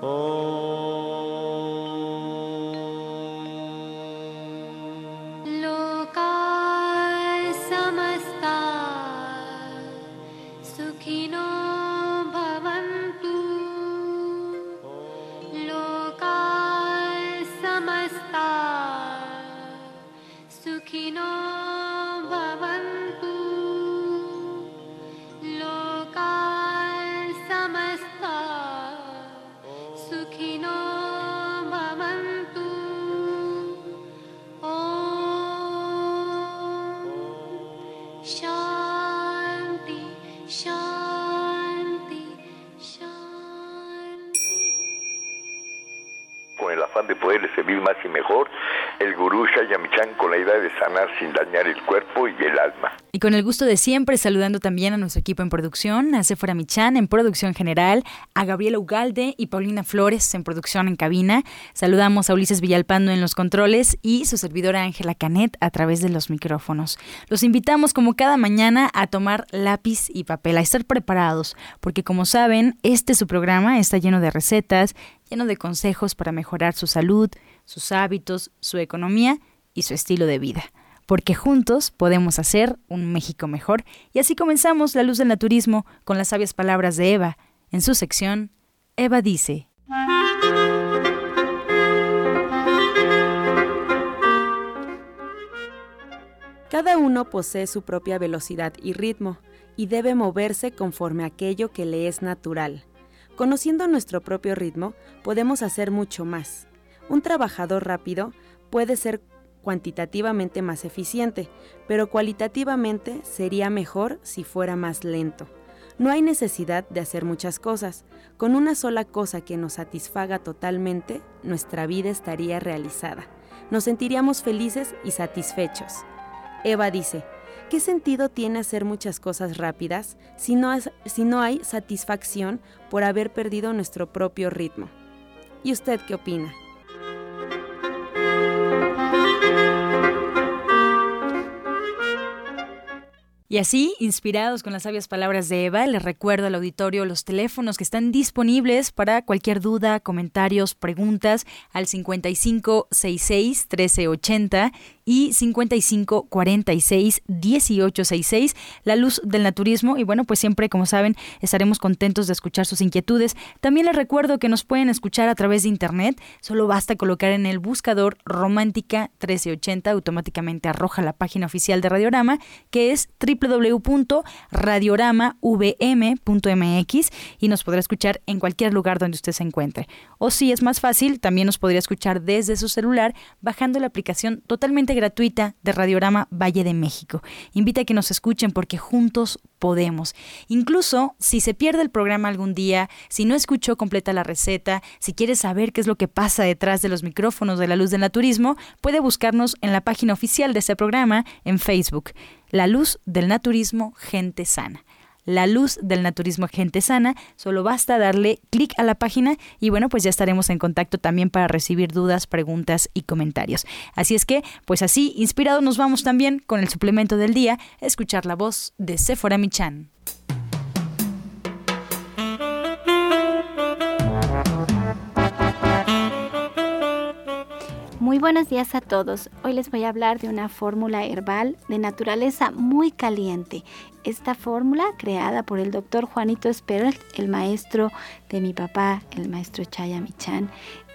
de sin dañar el cuerpo y el alma. Y con el gusto de siempre, saludando también a nuestro equipo en producción, a Sephora Michan en producción general, a Gabriela Ugalde y Paulina Flores en producción en cabina. Saludamos a Ulises Villalpando en los controles y su servidora Ángela Canet a través de los micrófonos. Los invitamos como cada mañana a tomar lápiz y papel, a estar preparados, porque como saben, este su programa está lleno de recetas, lleno de consejos para mejorar su salud, sus hábitos, su economía y su estilo de vida. Porque juntos podemos hacer un México mejor. Y así comenzamos La Luz del Naturismo con las sabias palabras de Eva. En su sección, Eva dice. Cada uno posee su propia velocidad y ritmo y debe moverse conforme a aquello que le es natural. Conociendo nuestro propio ritmo, podemos hacer mucho más. Un trabajador rápido puede ser cuantitativamente más eficiente, pero cualitativamente sería mejor si fuera más lento. No hay necesidad de hacer muchas cosas. Con una sola cosa que nos satisfaga totalmente, nuestra vida estaría realizada. Nos sentiríamos felices y satisfechos. Eva dice, ¿Qué sentido tiene hacer muchas cosas rápidas si no, hay satisfacción por haber perdido nuestro propio ritmo? ¿Y usted qué opina? Y así, inspirados con las sabias palabras de Eva, les recuerdo al auditorio los teléfonos que están disponibles para cualquier duda, comentarios, preguntas al 5566 1380 y 55 46 18 66, La Luz del Naturismo. Y bueno, pues siempre, como saben, estaremos contentos de escuchar sus inquietudes. También les recuerdo que nos pueden escuchar a través de internet. Solo basta colocar en el buscador Romántica 1380, automáticamente arroja la página oficial de Radiorama, que es www.radioramavm.mx y nos podrá escuchar en cualquier lugar donde usted se encuentre. O si es más fácil, también nos podría escuchar desde su celular bajando la aplicación totalmente gratuita de Radiorama Valle de México. Invita a que nos escuchen porque juntos podemos. Incluso si se pierde el programa algún día, si no escuchó completa la receta, si quiere saber qué es lo que pasa detrás de los micrófonos de la luz del naturismo, puede buscarnos en la página oficial de este programa en Facebook, La Luz del Naturismo Gente Sana la luz del naturismo gente sana. Solo basta darle clic a la página y bueno, pues ya estaremos en contacto también para recibir dudas, preguntas y comentarios. Así es que, pues así, inspirados nos vamos también con el suplemento del día, escuchar la voz de Sephora Michan. Muy buenos días a todos. Hoy les voy a hablar de una fórmula herbal de naturaleza muy caliente. Esta fórmula, creada por el doctor Juanito Esperel, el maestro de mi papá, el maestro Chaya Michan,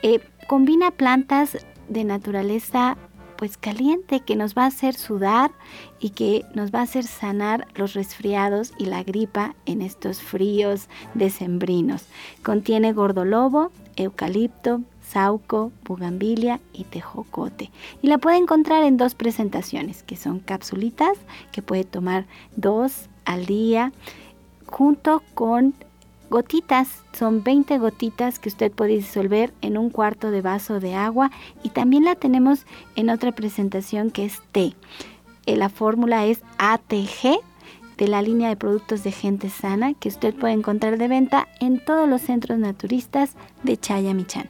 eh, combina plantas de naturaleza pues caliente que nos va a hacer sudar y que nos va a hacer sanar los resfriados y la gripa en estos fríos decembrinos. Contiene gordolobo, eucalipto, sauco, bugambilia y tejocote. Y la puede encontrar en dos presentaciones, que son capsulitas, que puede tomar dos al día, junto con gotitas. Son 20 gotitas que usted puede disolver en un cuarto de vaso de agua. Y también la tenemos en otra presentación que es té. Eh, la fórmula es ATG de la línea de productos de gente sana que usted puede encontrar de venta en todos los centros naturistas de Chayamichán.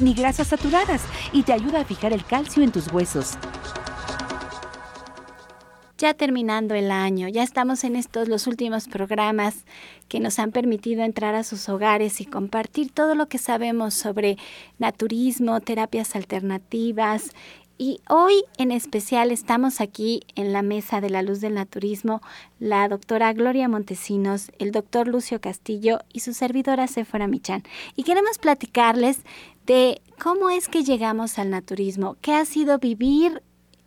ni grasas saturadas y te ayuda a fijar el calcio en tus huesos. Ya terminando el año, ya estamos en estos los últimos programas que nos han permitido entrar a sus hogares y compartir todo lo que sabemos sobre naturismo, terapias alternativas, y hoy en especial estamos aquí en la mesa de la luz del naturismo, la doctora Gloria Montesinos, el doctor Lucio Castillo y su servidora Sephora Michan. Y queremos platicarles de cómo es que llegamos al naturismo, qué ha sido vivir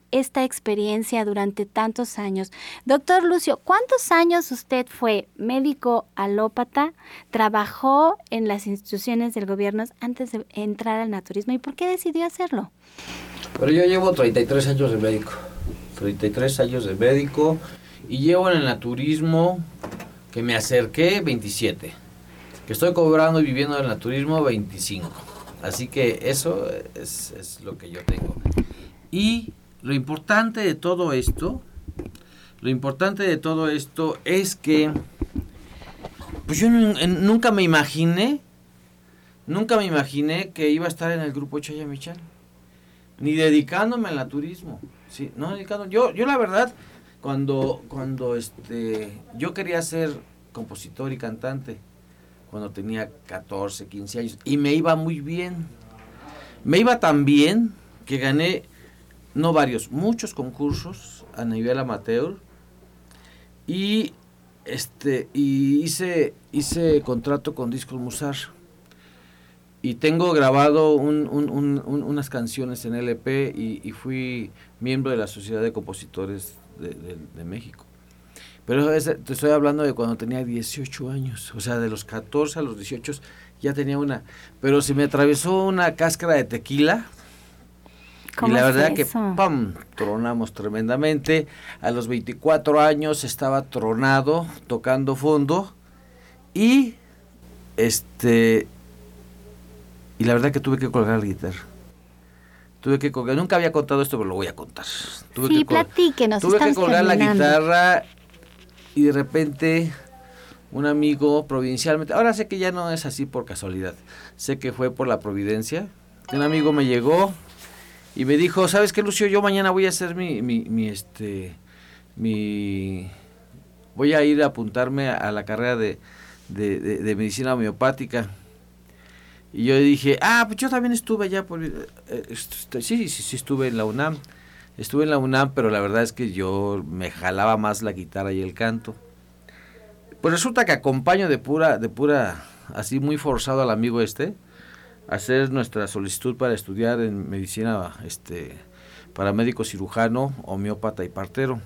esta experiencia durante tantos años. Doctor Lucio, ¿cuántos años usted fue médico alópata, trabajó en las instituciones del gobierno antes de entrar al naturismo y por qué decidió hacerlo? Pero yo llevo 33 años de médico. 33 años de médico y llevo en el naturismo que me acerqué 27. Que estoy cobrando y viviendo en el naturismo 25. Así que eso es, lo que yo tengo. Y lo importante de todo esto, lo importante de todo esto es que pues yo nunca me imaginé, nunca me imaginé que iba a estar en el grupo Chayamichal ni dedicándome al naturismo. Sí, no dedicando. Yo, yo la verdad, cuando, cuando este, yo quería ser compositor y cantante, cuando tenía 14, 15 años, y me iba muy bien. Me iba tan bien que gané, no varios, muchos concursos a nivel amateur, y este y hice hice contrato con Discos Musar y tengo grabado unas canciones en LP y, fui miembro de la Sociedad de Compositores de, México. Pero te estoy hablando de cuando tenía 18 años, o sea, de los 14 a los 18 ya tenía una. Pero se me atravesó una cáscara de tequila. y la verdad que ¡pam! tronamos tremendamente. A los 24 años estaba tronado, tocando fondo. Y este y la verdad que tuve que colgar la guitarra. Tuve que colgar, nunca había contado esto, pero lo voy a contar. Tuve sí, que platíquenos. Tuve que colgar la guitarra y de repente un amigo provincialmente, ahora sé que ya no es así por casualidad, sé que fue por la providencia. Un amigo me llegó y me dijo, ¿sabes qué, Lucio? Yo mañana voy a hacer mi, mi, mi este, mi, voy a ir a apuntarme a la carrera de, de, de medicina homeopática y yo dije, ah, pues yo también estuve allá, por, eh, este, sí, sí, sí, estuve en la UNAM. Estuve en la UNAM, pero la verdad es que yo me jalaba más la guitarra y el canto. Pues resulta que acompaño de pura, de pura, así muy forzado al amigo este, a hacer nuestra solicitud para estudiar en medicina, este, para médico cirujano, homeópata y partero.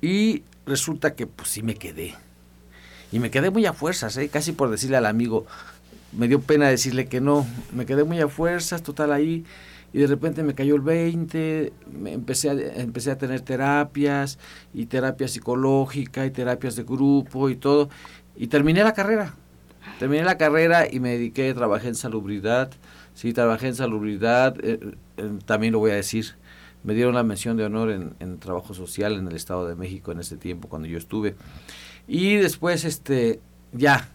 Y resulta que pues sí me quedé. Y me quedé muy a fuerzas, ¿eh? casi por decirle al amigo, me dio pena decirle que no. Me quedé muy a fuerzas, total ahí. Y de repente me cayó el 20, me empecé, a, empecé a tener terapias, y terapia psicológica, y terapias de grupo, y todo. Y terminé la carrera. Terminé la carrera y me dediqué, trabajé en salubridad. Sí, trabajé en salubridad, eh, eh, también lo voy a decir. Me dieron la mención de honor en, en trabajo social en el Estado de México en ese tiempo, cuando yo estuve. Y después, este, ya,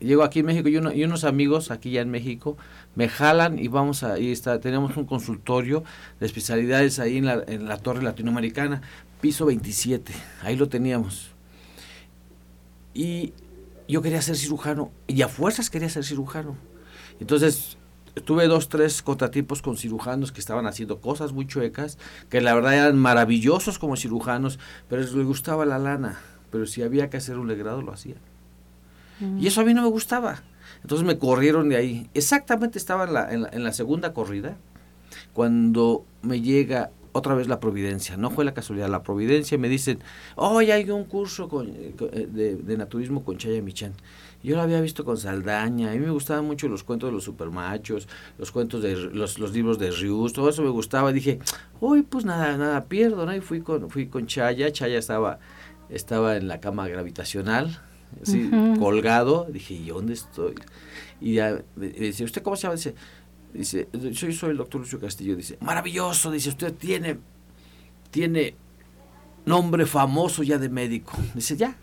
llego aquí en México y, uno, y, unos amigos aquí ya en México me jalan y vamos a, ahí está, tenemos un consultorio de especialidades ahí en la, Torre Latinoamericana, piso 27, ahí lo teníamos. Y yo quería ser cirujano, y a fuerzas quería ser cirujano. Entonces, tuve dos, tres contratipos con cirujanos que estaban haciendo cosas muy chuecas, que la verdad eran maravillosos como cirujanos, pero les gustaba la lana. Pero si había que hacer un legrado, lo Y eso a mí no me gustaba. Entonces me corrieron de ahí. Exactamente estaba en la, en la, segunda corrida cuando me llega otra vez la providencia, no fue la casualidad, la providencia, me dicen, hoy hay un curso eh, de, naturismo con Chaya Michan. Yo lo había visto con Saldaña, a mí me gustaban mucho los cuentos de los supermachos, los cuentos de los, libros de Rius, todo eso me gustaba. Dije, uy, pues nada, nada pierdo, ¿no? Y fui con, fui con Chaya, Chaya estaba, estaba en la cama gravitacional, así, colgado. Dije, ¿y dónde estoy? Y ya, me dice, ¿usted cómo se llama? Dice, Dice, yo soy el doctor Lucio Castillo. Dice, maravilloso. Dice, usted tiene, tiene nombre famoso ya de médico. Dice, ya.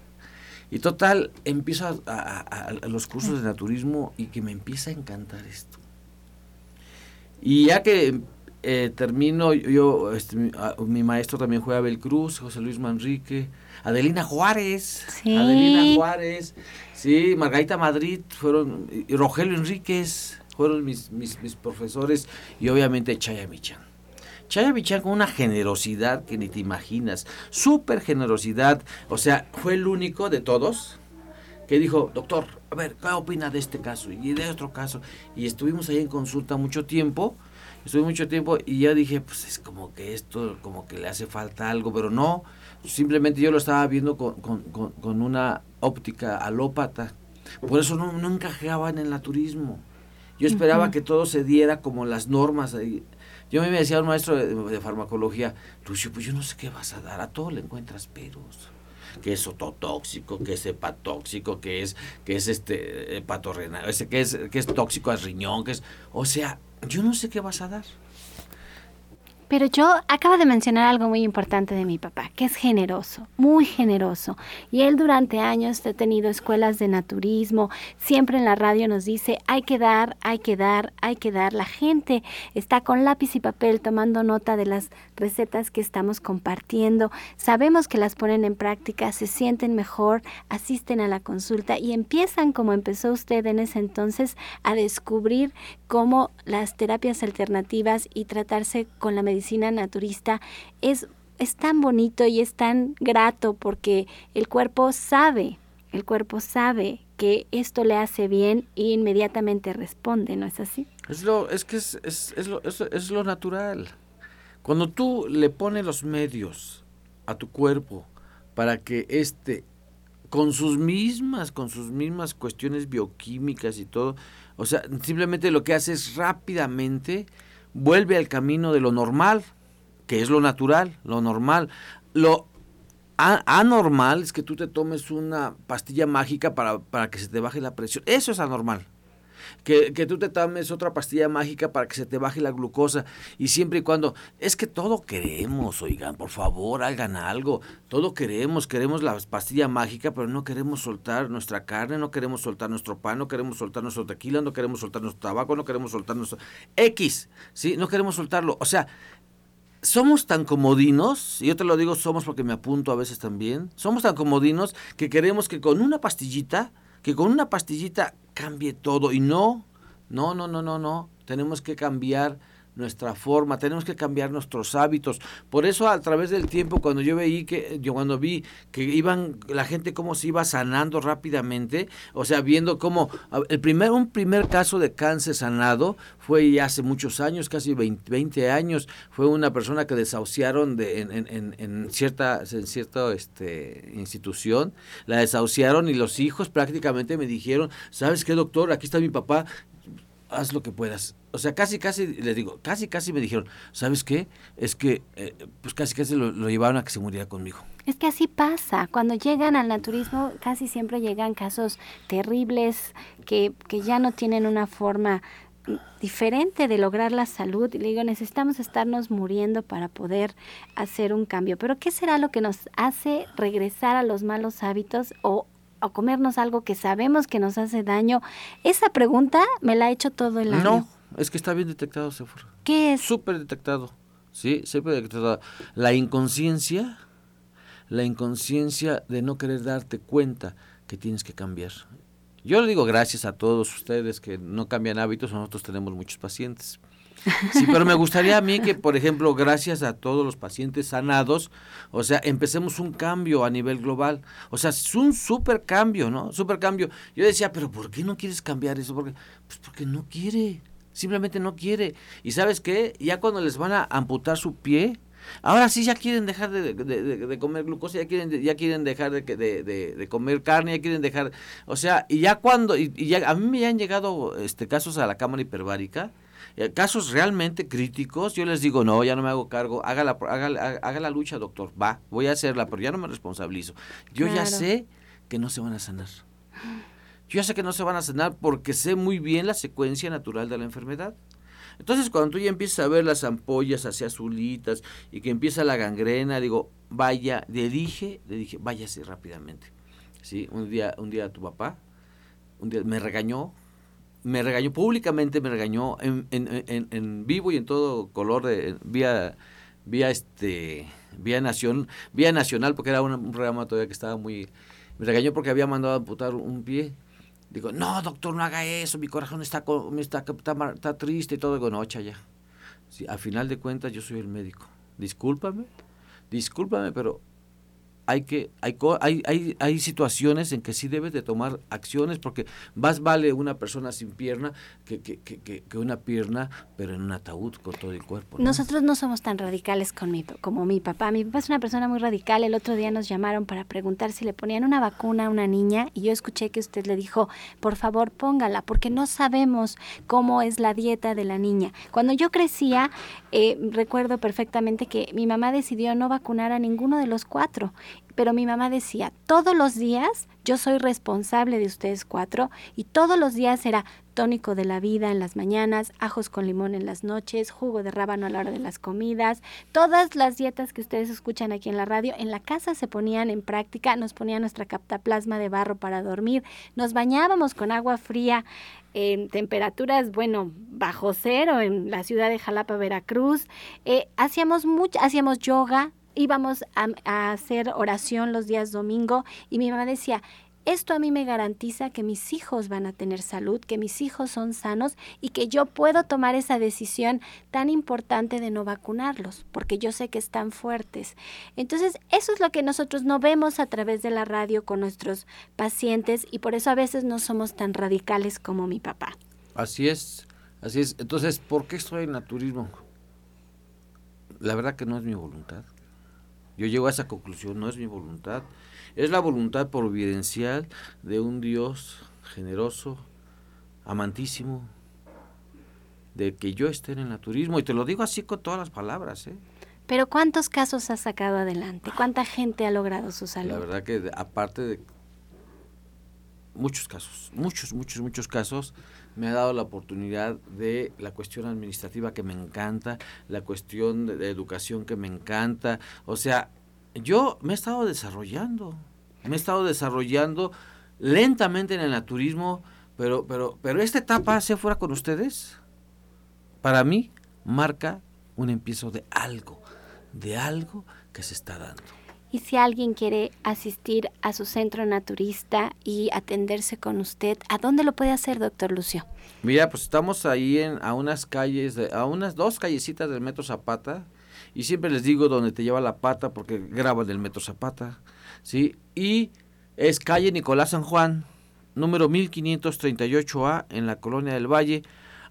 Y total, empiezo a, los cursos de naturismo y que me empieza a encantar esto. Y ya que eh, termino, yo, este, mi, maestro también fue Abel Cruz, José Luis Manrique, Adelina Juárez, Adelina Juárez, sí, Margarita Madrid, fueron, y Rogelio Enríquez, fueron mis, mis, profesores y obviamente Chaya Michan. Chaya Michan con una generosidad que ni te imaginas, súper generosidad, o sea, fue el único de todos que dijo, doctor, a ver, ¿qué opina de este caso y de otro caso? Y estuvimos ahí en consulta mucho tiempo, estuve mucho tiempo y ya dije, pues es como que esto, como que le hace falta algo, pero no, simplemente yo lo estaba viendo con, con, una óptica alópata, por eso no, no encajaba en el naturismo. Yo esperaba que todo se diera como las normas. Yo me decía un maestro de, farmacología, Lucio, pues yo no sé qué vas a dar, a todo le encuentras peros que es ototóxico, que es hepatóxico, que es, que es este hepatorrenal, que es, que es tóxico al riñón, que es, o sea, yo no sé qué vas a dar. Pero yo acabo de mencionar algo muy importante de mi papá, que es generoso, muy generoso. Y él durante años ha tenido escuelas de naturismo, siempre en la radio nos dice, hay que dar, hay que dar, hay que dar. La gente está con lápiz y papel tomando nota de las recetas que estamos compartiendo. Sabemos que las ponen en práctica, se sienten mejor, asisten a la consulta y empiezan, como empezó usted en ese entonces, a descubrir cómo las terapias alternativas y tratarse con la medicina medicina naturista es, es tan bonito y es tan grato porque el cuerpo sabe, el cuerpo sabe que esto le hace bien e inmediatamente responde, ¿no es así? Es lo, es que es, es, es, lo, es, lo natural. Cuando tú le pones los medios a tu cuerpo para que éste, con sus mismas, con sus mismas cuestiones bioquímicas y todo, o sea, simplemente lo que hace es rápidamente vuelve al camino de lo normal, que es lo natural, lo normal. Lo anormal es que tú te tomes una pastilla mágica para, para que se te baje la presión. Eso es anormal que, que, tú te tomes otra pastilla mágica para que se te baje la glucosa. Y siempre y cuando es que todo queremos, oigan, por favor, hagan algo, todo queremos, queremos la pastilla mágica, pero no queremos soltar nuestra carne, no queremos soltar nuestro pan, no queremos soltar nuestro tequila, no queremos soltar nuestro tabaco, no queremos soltar nuestro X, ¿sí? No queremos soltarlo, o sea, somos tan comodinos, y yo te lo digo, somos porque me apunto a veces también, somos tan comodinos que queremos que con una pastillita, que con una pastillita cambie todo. Y no, no, no, no, no, no. Tenemos que cambiar nuestra forma, tenemos que cambiar nuestros hábitos. Por eso a través del tiempo cuando yo veí que yo cuando vi que iban la gente cómo se iba sanando rápidamente, o sea, viendo cómo el primer un primer caso de cáncer sanado fue hace muchos años, casi 20, años, fue una persona que desahuciaron de, en, en, en, cierta en cierta este, institución, la desahuciaron y los hijos prácticamente me dijeron, "¿Sabes qué, doctor? Aquí está mi papá, haz lo que puedas." o sea, casi, casi, les digo, casi, casi me dijeron, ¿sabes qué? Es que, eh, pues casi, casi lo, llevaron a que se muriera conmigo. Es que así pasa, cuando llegan al naturismo casi siempre llegan casos terribles que, que ya no tienen una forma diferente de lograr la salud y le digo, necesitamos estarnos muriendo para poder hacer un cambio. Pero ¿qué será lo que nos hace regresar a los malos hábitos o o comernos algo que sabemos que nos hace daño? Esa pregunta me la ha hecho todo el año. No, es que está bien detectado, Sephora. ¿Qué es? Súper detectado. Sí, súper detectado. La inconsciencia, la inconsciencia de no querer darte cuenta que tienes que cambiar. Yo le digo gracias a todos ustedes que no cambian hábitos, nosotros tenemos muchos pacientes. Sí, pero me gustaría a mí que, por ejemplo, gracias a todos los pacientes sanados, o sea, empecemos un cambio a nivel global. O sea, es un super cambio, ¿no? Super cambio. Yo decía, pero ¿por qué no quieres cambiar eso? Porque, pues porque no quiere. Simplemente no quiere. ¿Y sabes qué? Ya cuando les van a amputar su pie, ahora sí ya quieren dejar de, comer glucosa, ya quieren, ya quieren dejar de, comer carne, ya quieren dejar... O sea, y ya cuando... Y, ya, a mí me han llegado este casos a la cámara hiperbárica, casos realmente críticos, yo les digo, no, ya no me hago cargo, haga la, haga, la lucha, doctor, va, voy a hacerla, pero ya no me responsabilizo. Yo ya sé que no se van a sanar. Yo ya sé que no se van a sanar porque sé muy bien la secuencia natural de la enfermedad. Entonces, cuando tú ya empiezas a ver las ampollas así azulitas y que empieza la gangrena, digo, vaya, le dije, le dije, váyase rápidamente. ¿Sí? Un día, un día tu papá, un día me regañó, me regañó públicamente, me regañó en, vivo y en todo color, de, vía, vía, este, vía, nación, vía nacional, porque era un, programa todavía que estaba muy... Me regañó porque había mandado a amputar un pie Digo, no, doctor, no haga eso, mi corazón está, está, está, triste y todo. Digo, no, ya. Sí, a final de cuentas, yo soy el médico. Discúlpame, discúlpame, pero hay que hay, hay, hay, situaciones en que sí debes de tomar acciones porque más vale una persona sin pierna que, que, que, que una pierna pero en un ataúd con todo el cuerpo. Nosotros no somos tan radicales con mi, como mi papá. Mi papá es una persona muy radical. El otro día nos llamaron para preguntar si le ponían una vacuna a una niña y yo escuché que usted le dijo, por favor póngala porque no sabemos cómo es la dieta de la niña. Cuando yo crecía, eh, recuerdo perfectamente que mi mamá decidió no vacunar a ninguno de los cuatro pero mi mamá decía, todos los días yo soy responsable de ustedes cuatro y todos los días era tónico de la vida en las mañanas, ajos con limón en las noches, jugo de rábano a la hora de las comidas, todas las dietas que ustedes escuchan aquí en la radio, en la casa se ponían en práctica, nos ponían nuestra captaplasma de barro para dormir, nos bañábamos con agua fría en temperaturas, bueno, bajo cero en la ciudad de Jalapa, Veracruz, eh, hacíamos mucho, hacíamos yoga, íbamos a, hacer oración los días domingo y mi mamá decía, esto a mí me garantiza que mis hijos van a tener salud, que mis hijos son sanos y que yo puedo tomar esa decisión tan importante de no vacunarlos, porque yo sé que están fuertes. Entonces, eso es lo que nosotros no vemos a través de la radio con nuestros pacientes y por eso a veces no somos tan radicales como mi papá. Así es, así es. Entonces, ¿por qué estoy en naturismo? La verdad que no es mi voluntad. Yo llego a esa conclusión, no es mi voluntad, es la voluntad providencial de un Dios generoso, amantísimo, de que yo esté en el naturismo. Y te lo digo así con todas las palabras. ¿eh? Pero ¿cuántos casos has sacado adelante? ¿Cuánta gente ha logrado su salud? La verdad que aparte de muchos casos, muchos, muchos, muchos casos, me ha dado la oportunidad de la cuestión administrativa que me encanta, la cuestión de, educación que me encanta. O sea, yo me he estado desarrollando, me he estado desarrollando lentamente en el naturismo, pero, pero, pero esta etapa, hacia fuera con ustedes, para mí marca un empiezo de algo, de algo que se está dando. Y si alguien quiere asistir a su centro naturista y atenderse con usted, ¿a dónde lo puede hacer, doctor Lucio? Mira, pues estamos ahí en, a unas calles, a unas dos callecitas del Metro Zapata. Y siempre les digo donde te lleva la pata porque graban del Metro Zapata. ¿sí? Y es calle Nicolás San Juan, número 1538A, en la Colonia del Valle,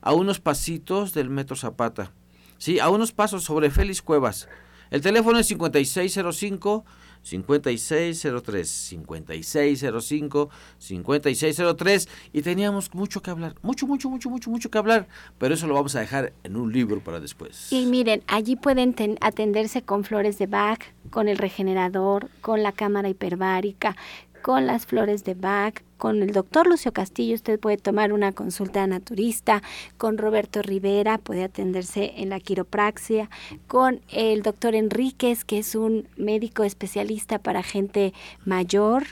a unos pasitos del Metro Zapata. ¿sí? A unos pasos sobre Félix Cuevas. El teléfono es 5605 5603 5605 5603 y teníamos mucho que hablar, mucho, mucho, mucho, mucho, mucho que hablar, pero eso lo vamos a dejar en un libro para después. Y miren, allí pueden atenderse con flores de Bach, con el regenerador, con la cámara hiperbárica, con las flores de Bach, con el doctor Lucio Castillo usted puede tomar una consulta naturista, con Roberto Rivera puede atenderse en la quiropraxia, con el doctor Enríquez, que es un médico especialista para gente mayor,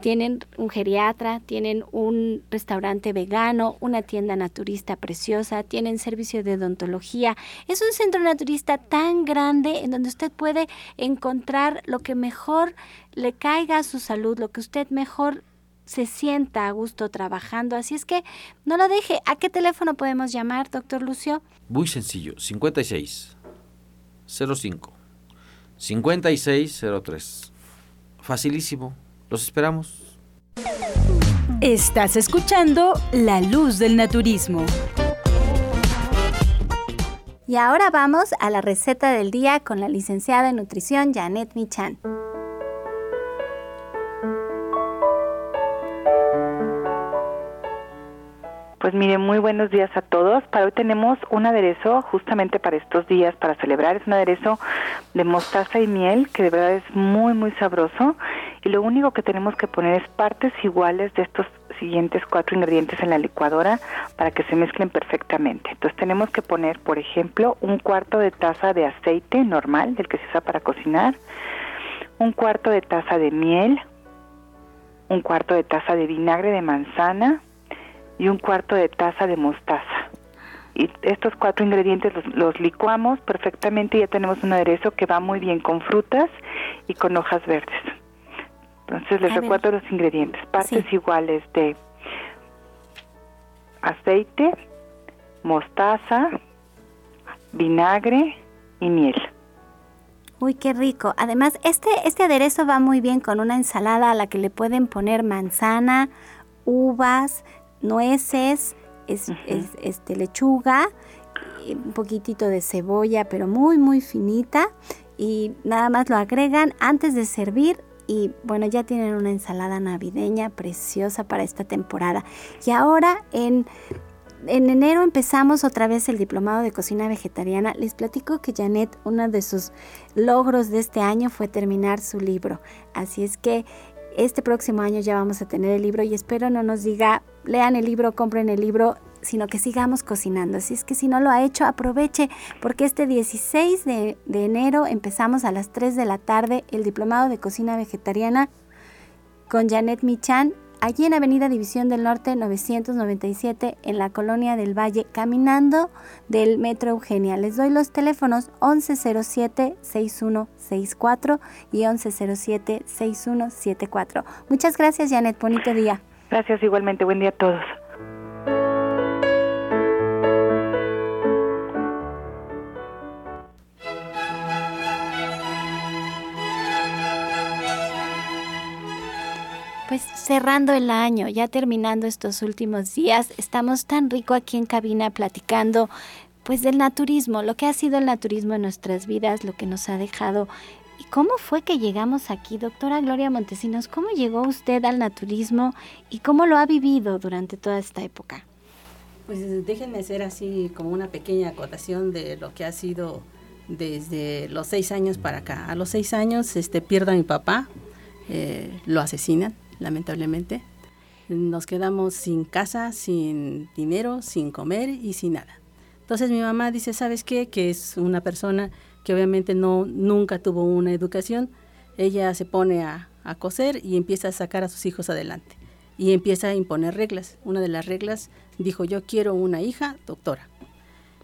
tienen un geriatra, tienen un restaurante vegano, una tienda naturista preciosa, tienen servicio de odontología. Es un centro naturista tan grande en donde usted puede encontrar lo que mejor le caiga a su salud, lo que usted mejor se sienta a gusto trabajando. Así es que no lo deje. ¿A qué teléfono podemos llamar, doctor Lucio? Muy sencillo, 56 05 56 03. Facilísimo. Los esperamos. Estás escuchando La Luz del Naturismo. Y ahora vamos a la receta del día con la licenciada en nutrición Janet Michan. Pues mire, muy buenos días a todos. Para hoy tenemos un aderezo justamente para estos días, para celebrar. Es un aderezo de mostaza y miel que de verdad es muy, muy sabroso. Y lo único que tenemos que poner es partes iguales de estos siguientes cuatro ingredientes en la licuadora para que se mezclen perfectamente. Entonces tenemos que poner, por ejemplo, un cuarto de taza de aceite normal, del que se usa para cocinar, un cuarto de taza de miel, un cuarto de taza de vinagre de manzana, y un cuarto de taza de mostaza. Y estos cuatro ingredientes los, licuamos perfectamente y ya tenemos un aderezo que va muy bien con frutas y con hojas verdes. Entonces les recuerdo los ingredientes, partes iguales de aceite, mostaza, vinagre y miel. Uy, qué rico. Además, este, este aderezo va muy bien con una ensalada a la que le pueden poner manzana, uvas, nueces, es, este, lechuga, un poquitito de cebolla, pero muy, muy finita. Y nada más lo agregan antes de servir y bueno, ya tienen una ensalada navideña preciosa para esta temporada. Y ahora en, en, enero empezamos otra vez el diplomado de cocina vegetariana. Les platico que Janet, uno de sus logros de este año fue terminar su libro. Así es que este próximo año ya vamos a tener el libro y espero no nos diga, lean el libro, compren el libro, sino que sigamos cocinando. Así es que si no lo ha hecho, aproveche, porque este 16 de, enero empezamos a las 3 de la tarde el diplomado de cocina vegetariana con Janet Michan allí en Avenida División del Norte 997 en la Colonia del Valle, caminando del Metro Eugenia. Les doy los teléfonos 1107-6164 y 1107-6174. Muchas gracias Janet, bonito día. Gracias igualmente, buen día a todos. Pues cerrando el año, ya terminando estos últimos días, estamos tan rico aquí en cabina platicando pues del naturismo, lo que ha sido el naturismo en nuestras vidas, lo que nos ha dejado. ¿Y cómo fue que llegamos aquí, doctora Gloria Montesinos? ¿Cómo llegó usted al naturismo y cómo lo ha vivido durante toda esta época? Pues déjenme hacer así como una pequeña acotación de lo que ha sido desde los seis años para acá. A los seis años este, pierdo a mi papá, eh, lo asesinan lamentablemente. Nos quedamos sin casa, sin dinero, sin comer y sin nada. Entonces mi mamá dice, ¿sabes qué? Que es una persona que obviamente no, nunca tuvo una educación. Ella se pone a, a coser y empieza a sacar a sus hijos adelante. Y empieza a imponer reglas. Una de las reglas dijo, yo quiero una hija doctora.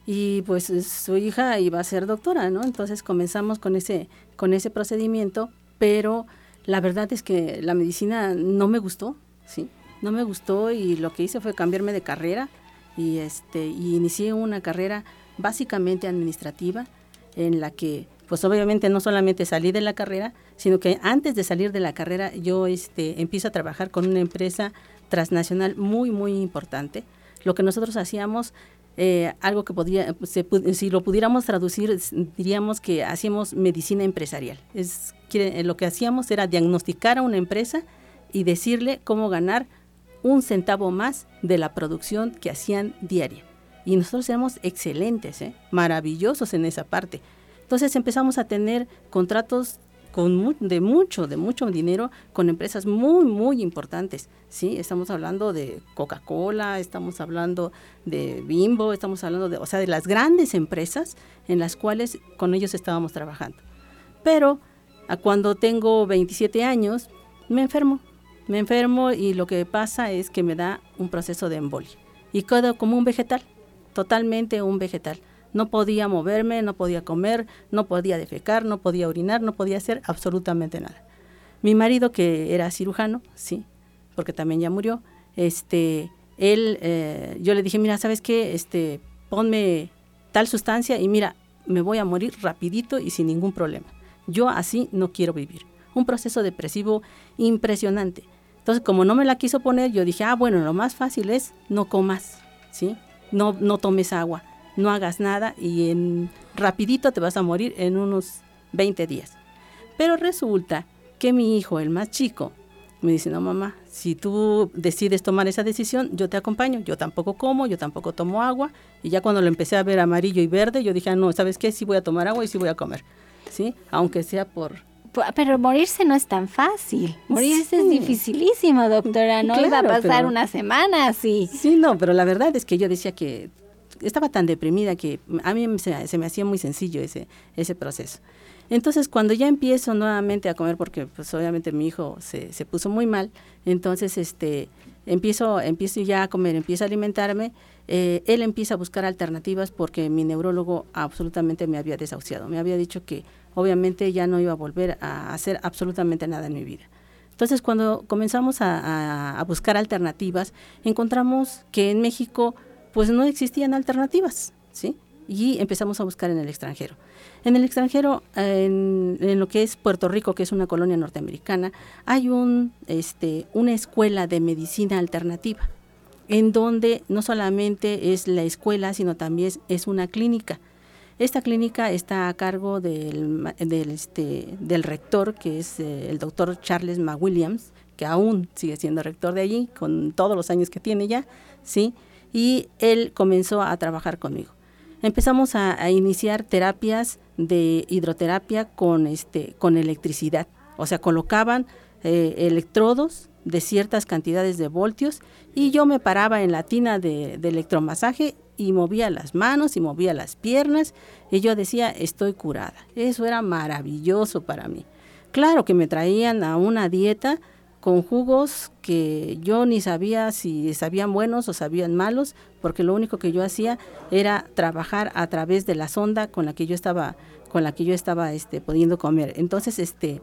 Y pues su hija iba a ser doctora, ¿no? Entonces comenzamos con ese, con ese procedimiento, pero la verdad es que la medicina no me gustó, ¿sí? No me gustó y lo que hice fue cambiarme de carrera y, este, y inicié una carrera básicamente administrativa en la que pues obviamente no solamente salí de la carrera, sino que antes de salir de la carrera yo este, empiezo a trabajar con una empresa transnacional muy, muy importante. Lo que nosotros hacíamos eh, algo que podría, si lo pudiéramos traducir, diríamos que hacíamos medicina empresarial. Es, lo que hacíamos era diagnosticar a una empresa y decirle cómo ganar un centavo más de la producción que hacían diaria. Y nosotros éramos excelentes, ¿eh? maravillosos en esa parte. Entonces empezamos a tener contratos con de mucho, de mucho dinero con empresas muy, muy importantes. ¿sí? Estamos hablando de Coca-Cola, estamos hablando de Bimbo, estamos hablando de, o sea, de las grandes empresas en las cuales con ellos estábamos trabajando. Pero cuando tengo 27 años, me enfermo. Me enfermo y lo que pasa es que me da un proceso de embolia. Y quedo como un vegetal, totalmente un vegetal. No podía moverme, no podía comer, no podía defecar, no podía orinar, no podía hacer absolutamente nada. Mi marido, que era cirujano, sí, porque también ya murió, este, él, eh, yo le dije, mira, ¿sabes qué? Este, ponme tal sustancia y mira, me voy a morir rapidito y sin ningún problema. Yo así no quiero vivir. Un proceso depresivo impresionante. Entonces, como no me la quiso poner, yo dije, ah, bueno, lo más fácil es no comas, ¿sí? No, no tomes agua no hagas nada y en rapidito te vas a morir en unos 20 días. Pero resulta que mi hijo, el más chico, me dice, no mamá, si tú decides tomar esa decisión, yo te acompaño. Yo tampoco como, yo tampoco tomo agua. Y ya cuando lo empecé a ver amarillo y verde, yo dije, ah, no, ¿sabes qué? Sí voy a tomar agua y sí voy a comer. ¿Sí? Aunque sea por... Pero morirse no es tan fácil. Morirse es dificilísimo, doctora. No iba a pasar una semana así. Sí, no, pero la verdad es que yo decía que estaba tan deprimida que a mí se, me hacía muy sencillo ese, ese proceso. Entonces, cuando ya empiezo nuevamente a comer, porque pues obviamente mi hijo se, se puso muy mal, entonces este empiezo, empiezo ya a comer, empiezo a alimentarme, eh, él empieza a buscar alternativas porque mi neurólogo absolutamente me había desahuciado, me había dicho que obviamente ya no iba a volver a hacer absolutamente nada en mi vida. Entonces, cuando comenzamos a, a buscar alternativas, encontramos que en México pues no existían alternativas, ¿sí? Y empezamos a buscar en el extranjero. En el extranjero, en, lo que es Puerto Rico, que es una colonia norteamericana, hay un, este, una escuela de medicina alternativa, en donde no solamente es la escuela, sino también es, una clínica. Esta clínica está a cargo del, este, rector, que es eh, el doctor Charles McWilliams, que aún sigue siendo rector de allí, con todos los años que tiene ya, ¿sí? Y él comenzó a trabajar conmigo empezamos a, iniciar terapias de hidroterapia con, este, con electricidad. O sea, colocaban eh, electrodos de ciertas cantidades de voltios y yo me paraba en la tina de, de, electromasaje y movía las manos y movía las piernas y yo decía, estoy curada. Eso era maravilloso para mí. Claro que me traían a una dieta con jugos que yo ni sabía si sabían buenos o sabían malos, porque lo único que yo hacía era trabajar a través de la sonda con la que yo estaba, con la que yo estaba este, pudiendo comer. Entonces, este,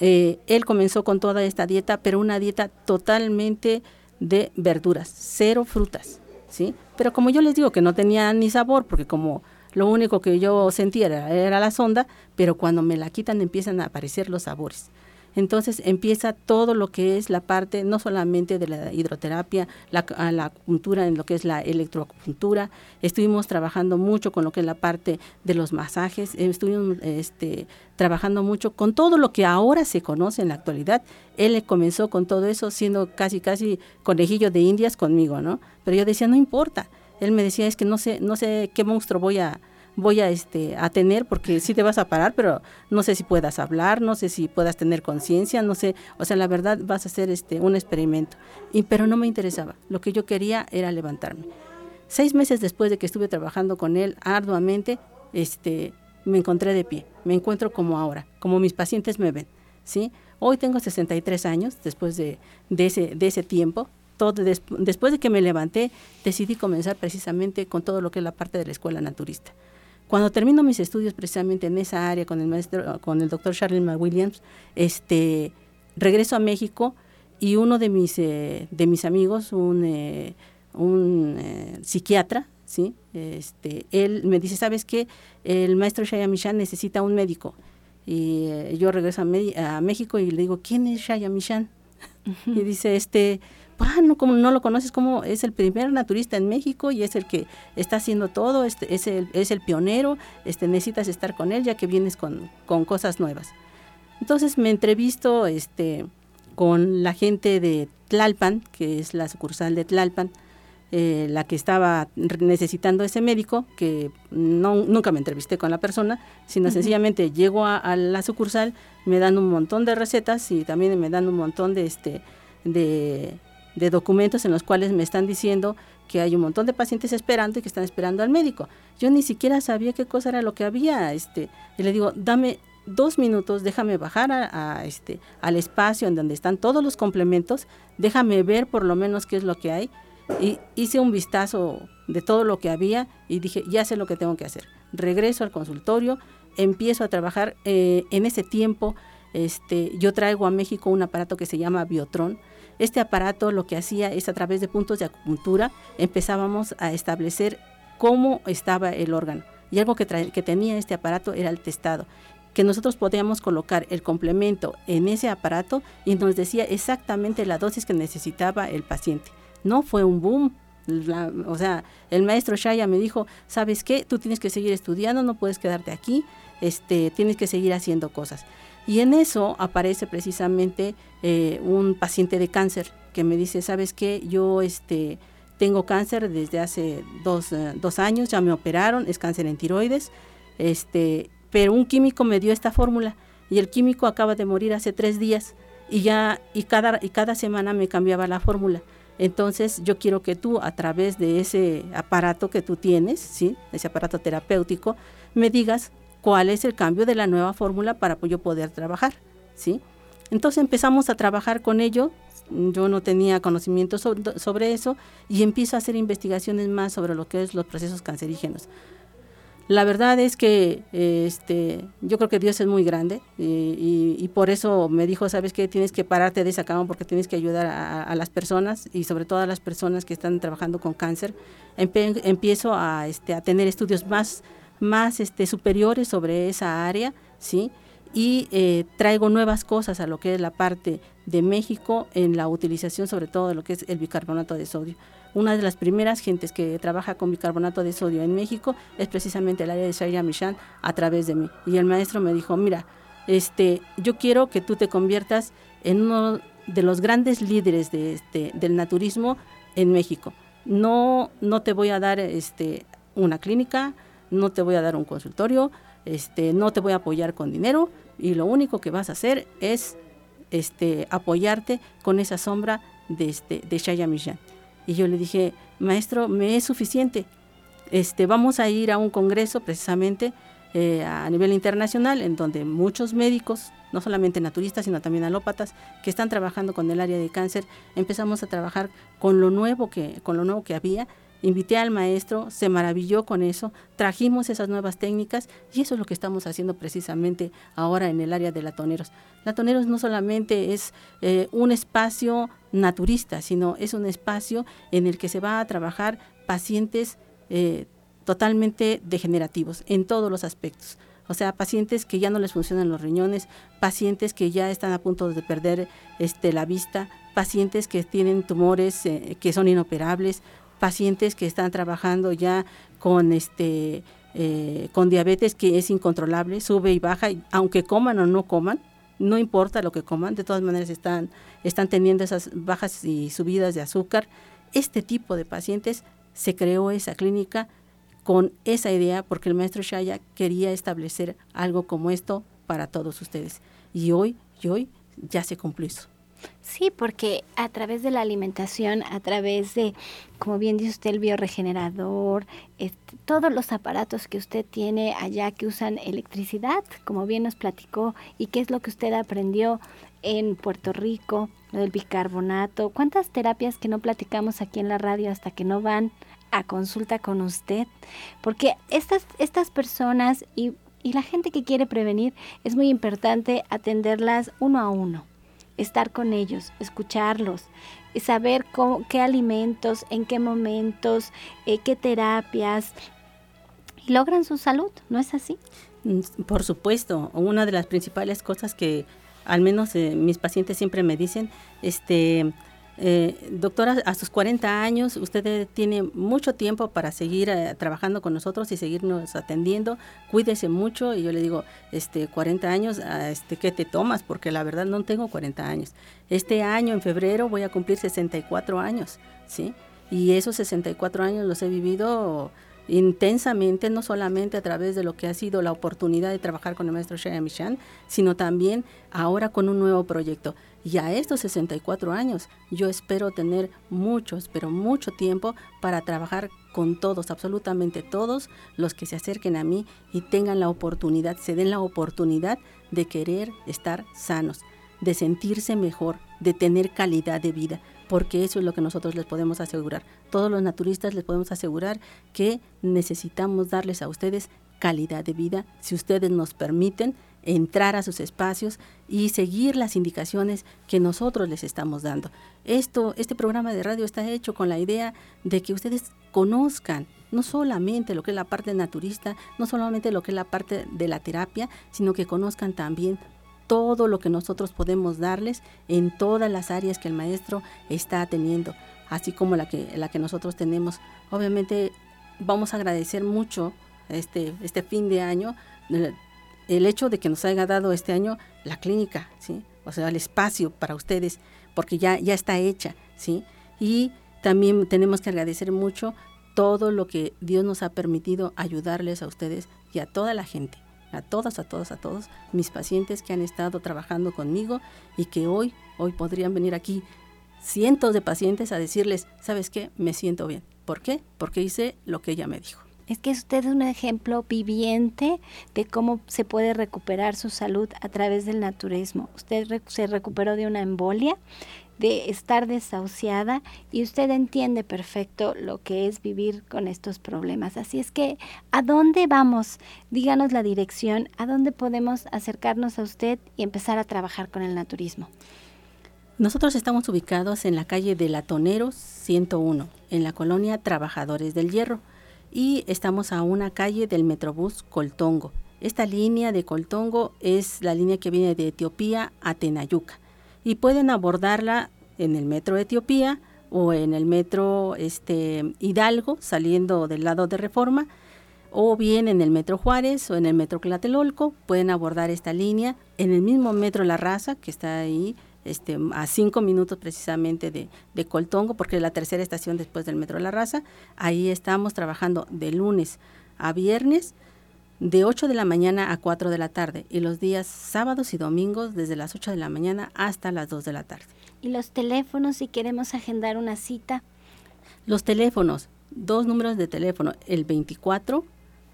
eh, él comenzó con toda esta dieta, pero una dieta totalmente de verduras, cero frutas, ¿sí? Pero como yo les digo que no tenía ni sabor, porque como lo único que yo sentía era la sonda, pero cuando me la quitan empiezan a aparecer los sabores. Entonces empieza todo lo que es la parte no solamente de la hidroterapia, la, la acupuntura en lo que es la electroacupuntura. Estuvimos trabajando mucho con lo que es la parte de los masajes. Estuvimos este, trabajando mucho con todo lo que ahora se conoce en la actualidad. Él comenzó con todo eso siendo casi casi conejillo de indias conmigo, ¿no? Pero yo decía, no importa. Él me decía, es que no sé, no sé qué monstruo voy a, voy a, este, a tener, porque sí te vas a parar, pero no sé si puedas hablar, no sé si puedas tener conciencia, no sé, o sea, la verdad vas a hacer este, un experimento. Y, pero no me interesaba, lo que yo quería era levantarme. Seis meses después de que estuve trabajando con él arduamente, este, me encontré de pie, me encuentro como ahora, como mis pacientes me ven, ¿sí? Hoy tengo 63 años, después de, de, ese, de ese tiempo, todo, después de que me levanté, decidí comenzar precisamente con todo lo que es la parte de la escuela naturista. Cuando termino mis estudios precisamente en esa área con el maestro, con el doctor Charlie McWilliams, este, regreso a México y uno de mis, eh, de mis amigos, un, eh, un eh, psiquiatra, ¿sí? este, él me dice, ¿sabes qué? El maestro Shaya Mishan necesita un médico. Y yo regreso a, a, México y le digo, ¿quién es Shaya Mishan? Y dice, este, ah, no, como no lo conoces, como es el primer naturista en México y es el que está haciendo todo, este, es, el, es el pionero, este, necesitas estar con él ya que vienes con, con cosas nuevas. Entonces me entrevisto este, con la gente de Tlalpan, que es la sucursal de Tlalpan, eh, la que estaba necesitando ese médico, que no, nunca me entrevisté con la persona, sino sencillamente llego a, a, la sucursal, me dan un montón de recetas y también me dan un montón de, este, de de documentos en los cuales me están diciendo que hay un montón de pacientes esperando y que están esperando al médico. Yo ni siquiera sabía qué cosa era lo que había. Este, y le digo, dame dos minutos, déjame bajar a, este, al espacio en donde están todos los complementos, déjame ver por lo menos qué es lo que hay. Y hice un vistazo de todo lo que había y dije, ya sé lo que tengo que hacer. Regreso al consultorio, empiezo a trabajar eh, en ese tiempo. Este, yo traigo a México un aparato que se llama Biotron, este aparato lo que hacía es a través de puntos de acupuntura empezábamos a establecer cómo estaba el órgano. Y algo que, tenía este aparato era el testado, que nosotros podíamos colocar el complemento en ese aparato y nos decía exactamente la dosis que necesitaba el paciente. No fue un boom, o sea, el maestro Shaya me dijo, ¿sabes qué? Tú tienes que seguir estudiando, no puedes quedarte aquí, este, tienes que seguir haciendo cosas. Y en eso aparece precisamente eh, un paciente de cáncer que me dice, ¿sabes qué? Yo este, tengo cáncer desde hace dos, eh, dos años, ya me operaron, es cáncer en tiroides, este, pero un químico me dio esta fórmula y el químico acaba de morir hace tres días y ya y cada, y cada semana me cambiaba la fórmula. Entonces yo quiero que tú a través de ese aparato que tú tienes, ¿sí? ese aparato terapéutico, me digas cuál es el cambio de la nueva fórmula para yo poder trabajar. ¿sí? Entonces empezamos a trabajar con ello, yo no tenía conocimiento sobre, eso y empiezo a hacer investigaciones más sobre lo que es los procesos cancerígenos. La verdad es que este, yo creo que Dios es muy grande y, por eso me dijo, sabes que tienes que pararte de esa cama porque tienes que ayudar a, las personas y sobre todo a las personas que están trabajando con cáncer. empiezo a, este, a tener estudios más, más este, superiores sobre esa área, ¿sí? y eh, traigo nuevas cosas a lo que es la parte de México en la utilización sobre todo de lo que es el bicarbonato de sodio una de las primeras gentes que trabaja con bicarbonato de sodio en México es precisamente el área de Shaya Michan a través de mí. Y el maestro me dijo, mira, este, yo quiero que tú te conviertas en uno de los grandes líderes de este, del naturismo en México. No, no te voy a dar este, una clínica, no te voy a dar un consultorio, este, no te voy a apoyar con dinero y lo único que vas a hacer es este, apoyarte con esa sombra de, este, de Shaya Michan. Y yo le dije, maestro, me es suficiente. Este, vamos a ir a un congreso precisamente eh, a nivel internacional en donde muchos médicos, no solamente naturistas, sino también alópatas, que están trabajando con el área de cáncer, empezamos a trabajar con lo nuevo que, con lo nuevo que había Invité al maestro, se maravilló con eso, trajimos esas nuevas técnicas y eso es lo que estamos haciendo precisamente ahora en el área de latoneros. Latoneros no solamente es eh, un espacio naturista, sino es un espacio en el que se va a trabajar pacientes eh, totalmente degenerativos en todos los aspectos. O sea, pacientes que ya no les funcionan los riñones, pacientes que ya están a punto de perder este, la vista, pacientes que tienen tumores eh, que son inoperables, pacientes que están trabajando ya con este eh, con diabetes que es incontrolable, sube y baja, aunque coman o no coman, no importa lo que coman, de todas maneras están, están teniendo esas bajas y subidas de azúcar. Este tipo de pacientes se creó esa clínica con esa idea porque el maestro Shaya quería establecer algo como esto para todos ustedes. Y hoy, y hoy ya se cumplió eso. Sí, porque a través de la alimentación, a través de, como bien dice usted, el bioregenerador, este, todos los aparatos que usted tiene allá que usan electricidad, como bien nos platicó, y qué es lo que usted aprendió en Puerto Rico, lo del bicarbonato, cuántas terapias que no platicamos aquí en la radio hasta que no van a consulta con usted, porque estas, estas personas y, y la gente que quiere prevenir es muy importante atenderlas uno a uno estar con ellos, escucharlos, saber qué alimentos, en qué momentos, eh, qué terapias, logran su salud, ¿no es así? Mm, por supuesto, una de las principales cosas que al menos eh, mis pacientes siempre me dicen, este, eh, doctora, a sus 40 años usted tiene mucho tiempo para seguir eh, trabajando con nosotros y seguirnos atendiendo. Cuídese mucho y yo le digo, este, 40 años, ah, este, ¿qué te tomas? Porque la verdad no tengo 40 años. Este año, en febrero, voy a cumplir 64 años, ¿sí? Y esos 64 años los he vivido intensamente, no solamente a través de lo que ha sido la oportunidad de trabajar con el maestro Shaya Michan, sino también ahora con un nuevo proyecto. Y a estos 64 años yo espero tener muchos, pero mucho tiempo para trabajar con todos, absolutamente todos los que se acerquen a mí y tengan la oportunidad, se den la oportunidad de querer estar sanos, de sentirse mejor, de tener calidad de vida, porque eso es lo que nosotros les podemos asegurar. Todos los naturistas les podemos asegurar que necesitamos darles a ustedes calidad de vida si ustedes nos permiten entrar a sus espacios y seguir las indicaciones que nosotros les estamos dando. Esto, este programa de radio está hecho con la idea de que ustedes conozcan no solamente lo que es la parte naturista, no solamente lo que es la parte de la terapia, sino que conozcan también todo lo que nosotros podemos darles en todas las áreas que el maestro está teniendo. así como la que, la que nosotros tenemos. Obviamente vamos a agradecer mucho este, este fin de año el, el hecho de que nos haya dado este año la clínica, ¿sí? o sea, el espacio para ustedes, porque ya, ya está hecha, ¿sí? Y también tenemos que agradecer mucho todo lo que Dios nos ha permitido ayudarles a ustedes y a toda la gente, a todas, a todos, a todos, mis pacientes que han estado trabajando conmigo y que hoy, hoy podrían venir aquí cientos de pacientes a decirles, ¿sabes qué? Me siento bien. ¿Por qué? Porque hice lo que ella me dijo. Es que usted es un ejemplo viviente de cómo se puede recuperar su salud a través del naturismo. Usted se recuperó de una embolia, de estar desahuciada y usted entiende perfecto lo que es vivir con estos problemas. Así es que, ¿a dónde vamos? Díganos la dirección, ¿a dónde podemos acercarnos a usted y empezar a trabajar con el naturismo? Nosotros estamos ubicados en la calle de Latoneros 101, en la colonia Trabajadores del Hierro y estamos a una calle del Metrobús Coltongo. Esta línea de Coltongo es la línea que viene de Etiopía a Tenayuca y pueden abordarla en el metro Etiopía o en el metro este, Hidalgo saliendo del lado de Reforma o bien en el metro Juárez o en el metro Clatelolco pueden abordar esta línea en el mismo metro La Raza que está ahí este, a cinco minutos precisamente de, de, Coltongo, porque es la tercera estación después del Metro la Raza. Ahí estamos trabajando de lunes a viernes, de 8 de la mañana a 4 de la tarde, y los días sábados y domingos desde las 8 de la mañana hasta las 2 de la tarde. ¿Y los teléfonos si queremos agendar una cita? Los teléfonos, dos números de teléfono, el 24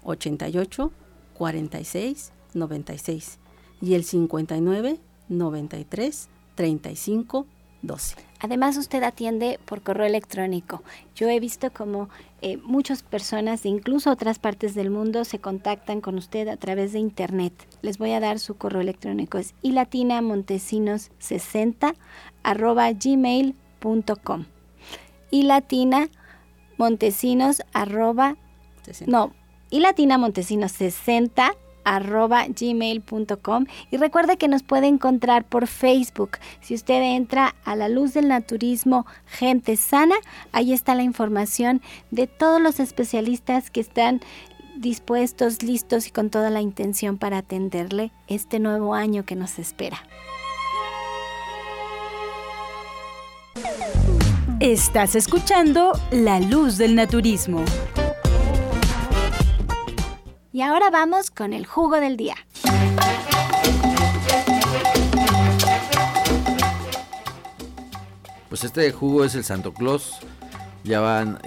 88 46 96 y el 59 93 35 12. Además, usted atiende por correo electrónico. Yo he visto como eh, muchas personas de incluso otras partes del mundo se contactan con usted a través de internet. Les voy a dar su correo electrónico. Es ilatinamontesinos60 arroba gmail.com. Ilatina montesinos arroba... No, ilatina montesinos 60 arroba gmail.com y recuerde que nos puede encontrar por Facebook. Si usted entra a la luz del naturismo Gente Sana, ahí está la información de todos los especialistas que están dispuestos, listos y con toda la intención para atenderle este nuevo año que nos espera. Estás escuchando La Luz del Naturismo. Y ahora vamos con el jugo del día. Pues este jugo es el Santo Claus. Ya van,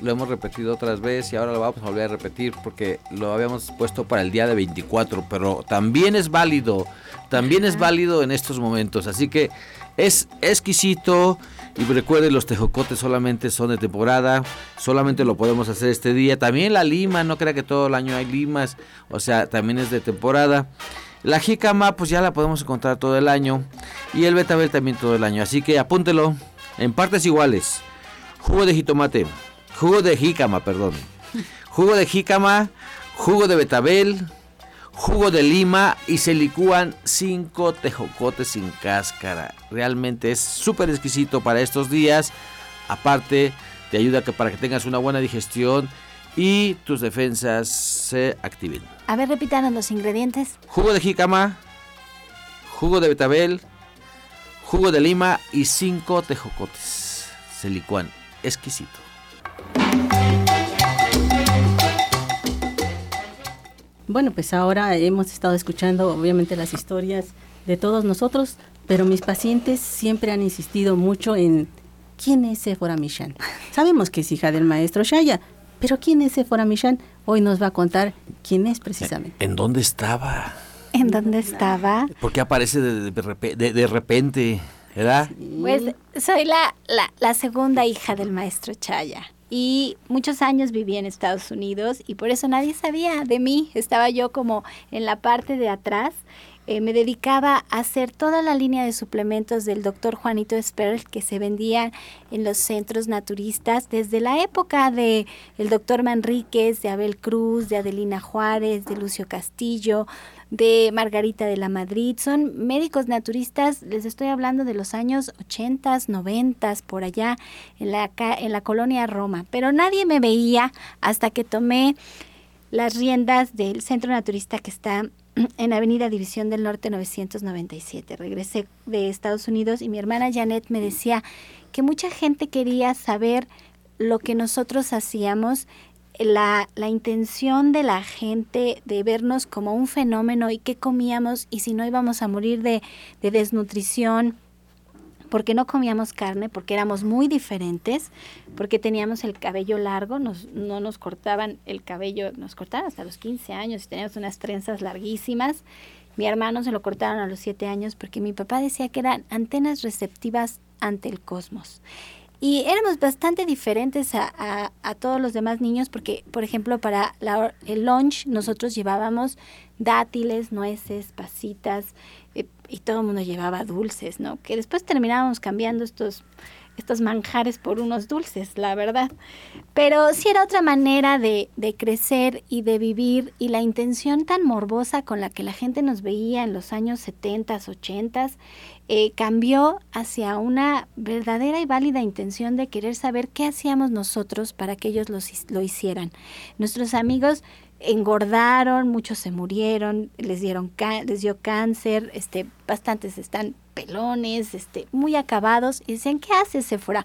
lo hemos repetido otras veces y ahora lo vamos a volver a repetir porque lo habíamos puesto para el día de 24, pero también es válido, también es válido en estos momentos. Así que es exquisito y recuerden, los tejocotes solamente son de temporada, solamente lo podemos hacer este día. También la lima, no crea que todo el año hay limas, o sea, también es de temporada. La jícama, pues ya la podemos encontrar todo el año. Y el betabel también todo el año. Así que apúntelo en partes iguales. Jugo de jitomate, jugo de jícama, perdón. Jugo de jícama, jugo de betabel, jugo de lima y se licúan cinco tejocotes sin cáscara. Realmente es súper exquisito para estos días. Aparte, te ayuda que para que tengas una buena digestión y tus defensas se activen. A ver, repitanos los ingredientes. Jugo de jícama, jugo de betabel, jugo de lima y cinco tejocotes. Se licúan exquisito. Bueno, pues ahora hemos estado escuchando obviamente las historias de todos nosotros, pero mis pacientes siempre han insistido mucho en quién es Sephora Michan. Sabemos que es hija del maestro Shaya, pero quién es Sephora Michan hoy nos va a contar quién es precisamente. ¿En dónde estaba? ¿En dónde estaba? ¿Por qué aparece de, de, de repente? ¿Verdad? Pues soy la, la, la segunda hija del maestro Chaya y muchos años viví en Estados Unidos y por eso nadie sabía de mí. Estaba yo como en la parte de atrás eh, me dedicaba a hacer toda la línea de suplementos del doctor Juanito Esperl que se vendía en los centros naturistas desde la época de el doctor Manríquez, de Abel Cruz, de Adelina Juárez, de Lucio Castillo, de Margarita de la Madrid. Son médicos naturistas, les estoy hablando de los años 80, 90, por allá en la, en la colonia Roma. Pero nadie me veía hasta que tomé las riendas del centro naturista que está en Avenida División del Norte 997. Regresé de Estados Unidos y mi hermana Janet me decía que mucha gente quería saber lo que nosotros hacíamos, la, la intención de la gente de vernos como un fenómeno y qué comíamos y si no íbamos a morir de, de desnutrición porque no comíamos carne, porque éramos muy diferentes, porque teníamos el cabello largo, nos, no nos cortaban el cabello, nos cortaban hasta los 15 años y teníamos unas trenzas larguísimas. Mi hermano se lo cortaron a los 7 años porque mi papá decía que eran antenas receptivas ante el cosmos. Y éramos bastante diferentes a, a, todos los demás niños porque, por ejemplo, para la, el lunch nosotros llevábamos dátiles, nueces, pasitas, eh, y todo el mundo llevaba dulces, ¿no? Que después terminábamos cambiando estos, estos manjares por unos dulces, la verdad. Pero sí era otra manera de, de, crecer y de vivir y la intención tan morbosa con la que la gente nos veía en los años 70, 80, eh, cambió hacia una verdadera y válida intención de querer saber qué hacíamos nosotros para que ellos lo hicieran. Nuestros amigos engordaron, muchos se murieron, les dieron les dio cáncer, este, bastantes están pelones, este, muy acabados, y dicen, ¿qué haces, Sephora?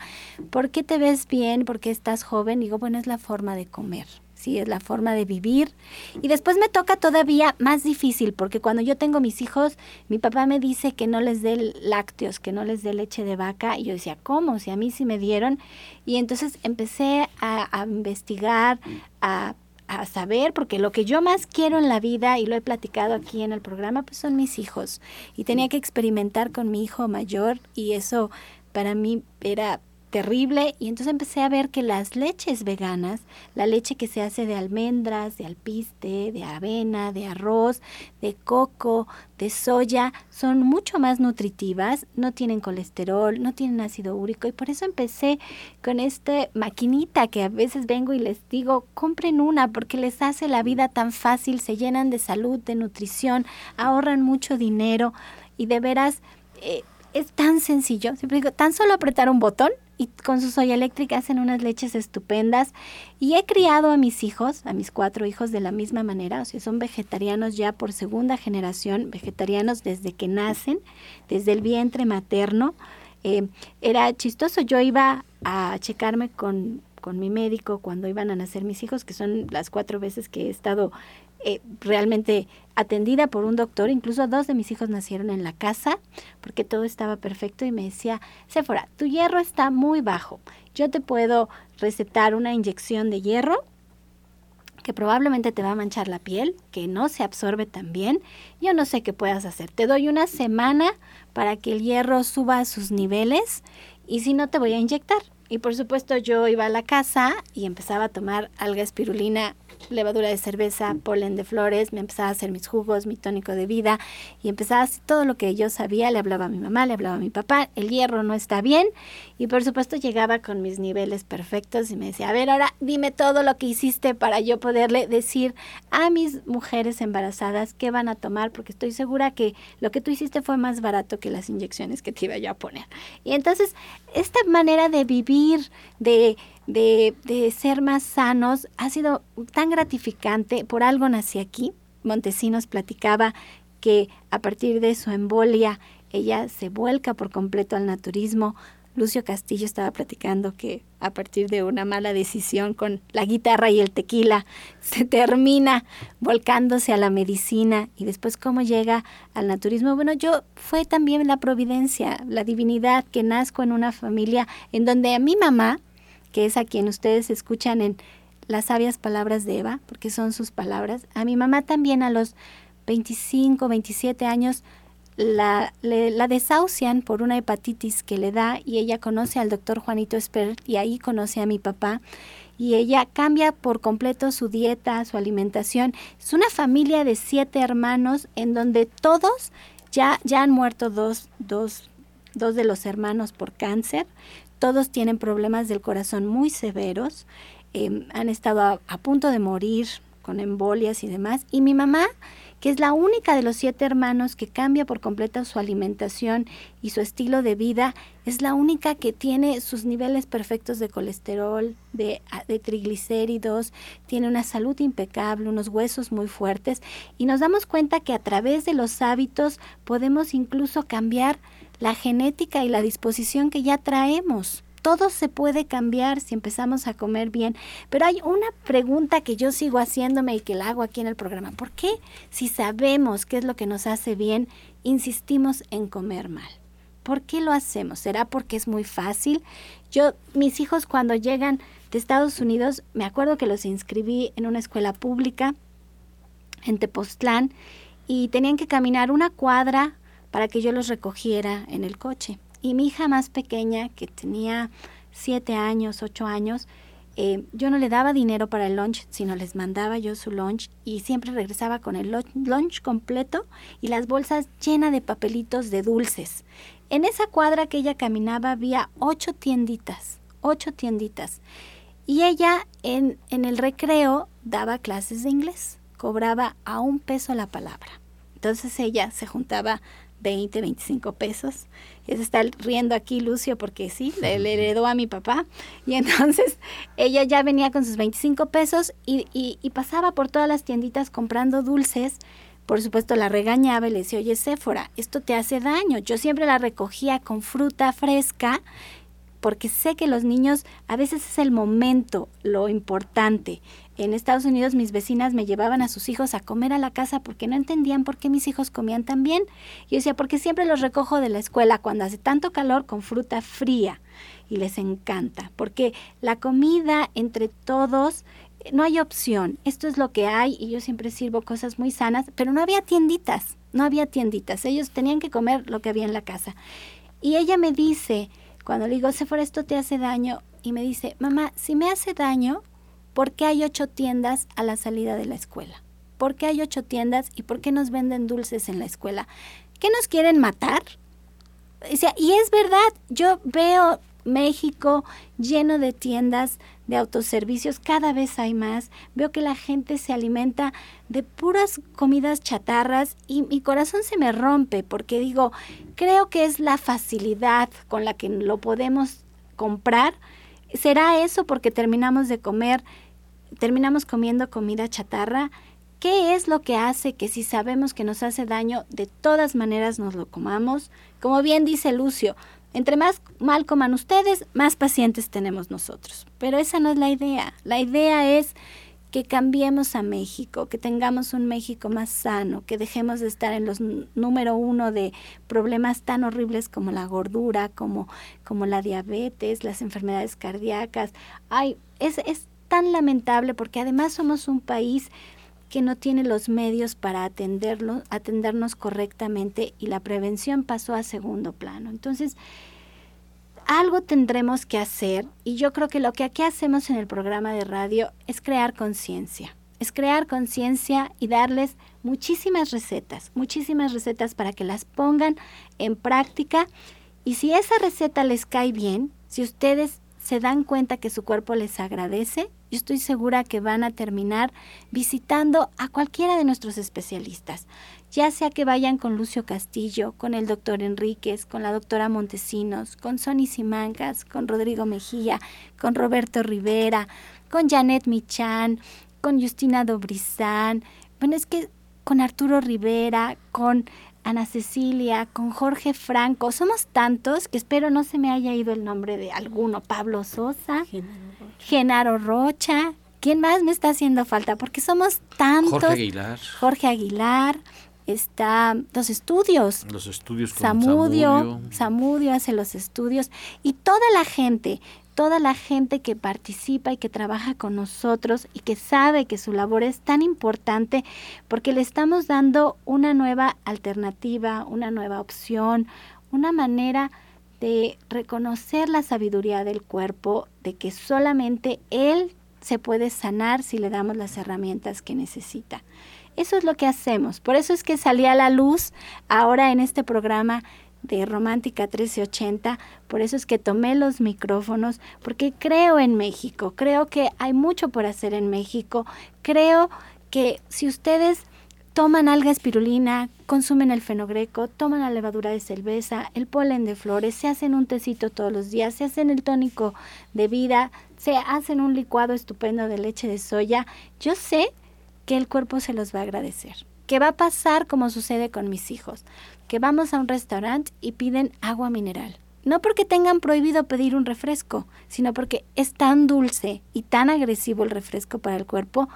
¿Por qué te ves bien? ¿Por qué estás joven? digo, bueno, es la forma de comer. Sí, es la forma de vivir. Y después me toca todavía más difícil, porque cuando yo tengo mis hijos, mi papá me dice que no les dé lácteos, que no les dé leche de vaca. Y yo decía, ¿cómo? Si a mí sí me dieron. Y entonces empecé a, a investigar, a a saber, porque lo que yo más quiero en la vida, y lo he platicado aquí en el programa, pues son mis hijos. Y tenía que experimentar con mi hijo mayor y eso para mí era terrible y entonces empecé a ver que las leches veganas, la leche que se hace de almendras, de alpiste, de avena, de arroz, de coco, de soya, son mucho más nutritivas, no tienen colesterol, no tienen ácido úrico y por eso empecé con esta maquinita que a veces vengo y les digo, compren una porque les hace la vida tan fácil, se llenan de salud, de nutrición, ahorran mucho dinero y de veras... Eh, es tan sencillo, siempre digo, tan solo apretar un botón y con su soya eléctrica hacen unas leches estupendas. Y he criado a mis hijos, a mis cuatro hijos, de la misma manera. O sea, son vegetarianos ya por segunda generación, vegetarianos desde que nacen, desde el vientre materno. Eh, era chistoso, yo iba a checarme con, con mi médico cuando iban a nacer mis hijos, que son las cuatro veces que he estado eh, realmente atendida por un doctor, incluso dos de mis hijos nacieron en la casa porque todo estaba perfecto y me decía, Sephora, tu hierro está muy bajo, yo te puedo recetar una inyección de hierro que probablemente te va a manchar la piel, que no se absorbe tan bien, yo no sé qué puedas hacer, te doy una semana para que el hierro suba a sus niveles y si no te voy a inyectar. Y por supuesto yo iba a la casa y empezaba a tomar alga espirulina levadura de cerveza, polen de flores, me empezaba a hacer mis jugos, mi tónico de vida y empezaba a hacer todo lo que yo sabía, le hablaba a mi mamá, le hablaba a mi papá, el hierro no está bien y por supuesto llegaba con mis niveles perfectos y me decía, a ver, ahora dime todo lo que hiciste para yo poderle decir a mis mujeres embarazadas qué van a tomar porque estoy segura que lo que tú hiciste fue más barato que las inyecciones que te iba yo a poner. Y entonces, esta manera de vivir, de de, de ser más sanos ha sido tan gratificante. Por algo nací aquí. Montesinos platicaba que a partir de su embolia ella se vuelca por completo al naturismo. Lucio Castillo estaba platicando que a partir de una mala decisión con la guitarra y el tequila se termina volcándose a la medicina y después cómo llega al naturismo. Bueno, yo fue también la providencia, la divinidad que nazco en una familia en donde a mi mamá que es a quien ustedes escuchan en las sabias palabras de Eva, porque son sus palabras. A mi mamá también a los 25, 27 años la, la desahucian por una hepatitis que le da y ella conoce al doctor Juanito Esper y ahí conoce a mi papá y ella cambia por completo su dieta, su alimentación. Es una familia de siete hermanos en donde todos ya, ya han muerto dos, dos, dos de los hermanos por cáncer. Todos tienen problemas del corazón muy severos. Em, han estado a, punto de morir con embolias y demás. Y mi mamá que es la única de los siete hermanos que cambia por completo su alimentación y su estilo de vida, es la única que tiene sus niveles perfectos de colesterol, de, de, triglicéridos, tiene una salud impecable, unos huesos muy fuertes y nos damos cuenta que a través de los hábitos podemos incluso cambiar la genética y la disposición que ya traemos todo se puede cambiar si empezamos a comer bien. Pero hay una pregunta que yo sigo haciéndome y que la hago aquí en el programa. ¿Por qué si sabemos qué es lo que nos hace bien, insistimos en comer mal? ¿Por qué lo hacemos? ¿Será porque es muy fácil? Yo, mis hijos cuando llegan de Estados Unidos, me acuerdo que los inscribí en una escuela pública en Tepoztlán y tenían que caminar una cuadra para que yo los recogiera en el coche. Y mi hija más pequeña, que tenía siete años, ocho años, eh, yo no le daba dinero para el lunch, sino les mandaba yo su lunch y siempre regresaba con el lunch completo y las bolsas llenas de papelitos de dulces. En esa cuadra que ella caminaba había ocho tienditas, ocho tienditas. Y ella en, en el recreo daba clases de inglés, cobraba a un peso la palabra. Entonces ella se juntaba 20, 25 pesos. Y se está riendo aquí Lucio porque sí, le, heredó a mi papá. Y entonces ella ya venía con sus 25 pesos y, y, pasaba por todas las tienditas comprando dulces. Por supuesto la regañaba y le decía, oye Séfora, esto te hace daño. Yo siempre la recogía con fruta fresca porque sé que los niños a veces es el momento lo importante. En Estados Unidos mis vecinas me llevaban a sus hijos a comer a la casa porque no entendían por qué mis hijos comían tan bien. Yo decía, porque siempre los recojo de la escuela cuando hace tanto calor con fruta fría y les encanta, porque la comida entre todos no hay opción, esto es lo que hay y yo siempre sirvo cosas muy sanas, pero no había tienditas, no había tienditas, ellos tenían que comer lo que había en la casa. Y ella me dice, cuando le digo, Sephora, esto te hace daño, y me dice, mamá, si me hace daño, ¿por qué hay ocho tiendas a la salida de la escuela? ¿Por qué hay ocho tiendas y por qué nos venden dulces en la escuela? ¿Qué nos quieren matar? Y es verdad, yo veo México lleno de tiendas de autoservicios, cada vez hay más. Veo que la gente se alimenta de puras comidas chatarras y mi corazón se me rompe porque digo, creo que es la facilidad con la que lo podemos comprar. ¿Será eso porque terminamos de comer, terminamos comiendo comida chatarra? ¿Qué es lo que hace que si sabemos que nos hace daño, de todas maneras nos lo comamos? Como bien dice Lucio, entre más mal coman ustedes, más pacientes tenemos nosotros. Pero esa no es la idea. La idea es que cambiemos a México, que tengamos un México más sano, que dejemos de estar en los número uno de problemas tan horribles como la gordura, como, como la diabetes, las enfermedades cardíacas. Ay, es, es tan lamentable porque además somos un país que no tiene los medios para atenderlo, atendernos correctamente y la prevención pasó a segundo plano. Entonces, algo tendremos que hacer y yo creo que lo que aquí hacemos en el programa de radio es crear conciencia. Es crear conciencia y darles muchísimas recetas, muchísimas recetas para que las pongan en práctica. Y si esa receta les cae bien, si ustedes se dan cuenta que su cuerpo les agradece, yo estoy segura que van a terminar visitando a cualquiera de nuestros especialistas, ya sea que vayan con Lucio Castillo, con el doctor Enríquez, con la doctora Montesinos, con Sonny Simancas, con Rodrigo Mejía, con Roberto Rivera, con Janet Michan, con Justina Dobrizán, bueno, es que con Arturo Rivera, con Ana Cecilia, con Jorge Franco. Somos tantos que espero no se me haya ido el nombre de alguno. Pablo Sosa, Genaro Rocha. ¿Quién más me está haciendo falta? Porque somos tantos. Jorge Aguilar. Jorge Aguilar. Está los estudios. Los estudios con Samudio, Samudio. Samudio hace los estudios. Y toda la gente toda la gente que participa y que trabaja con nosotros y que sabe que su labor es tan importante porque le estamos dando una nueva alternativa, una nueva opción, una manera de reconocer la sabiduría del cuerpo, de que solamente él se puede sanar si le damos las herramientas que necesita. Eso es lo que hacemos. Por eso es que salí a la luz ahora en este programa de Romántica 1380. Por eso es que tomé los micrófonos, porque creo en México. Creo que hay mucho por hacer en México. Creo que si ustedes toman alga espirulina, consumen el fenogreco, toman la levadura de cerveza, el polen de flores, se hacen un tecito todos los días, se hacen el tónico de vida, se hacen un licuado estupendo de leche de soya, yo sé que el cuerpo se los va a agradecer. ¿Qué va a pasar como sucede con mis hijos? Que vamos a un restaurante y piden agua mineral. No porque tengan prohibido pedir un refresco, sino porque es tan dulce y tan agresivo el refresco para el cuerpo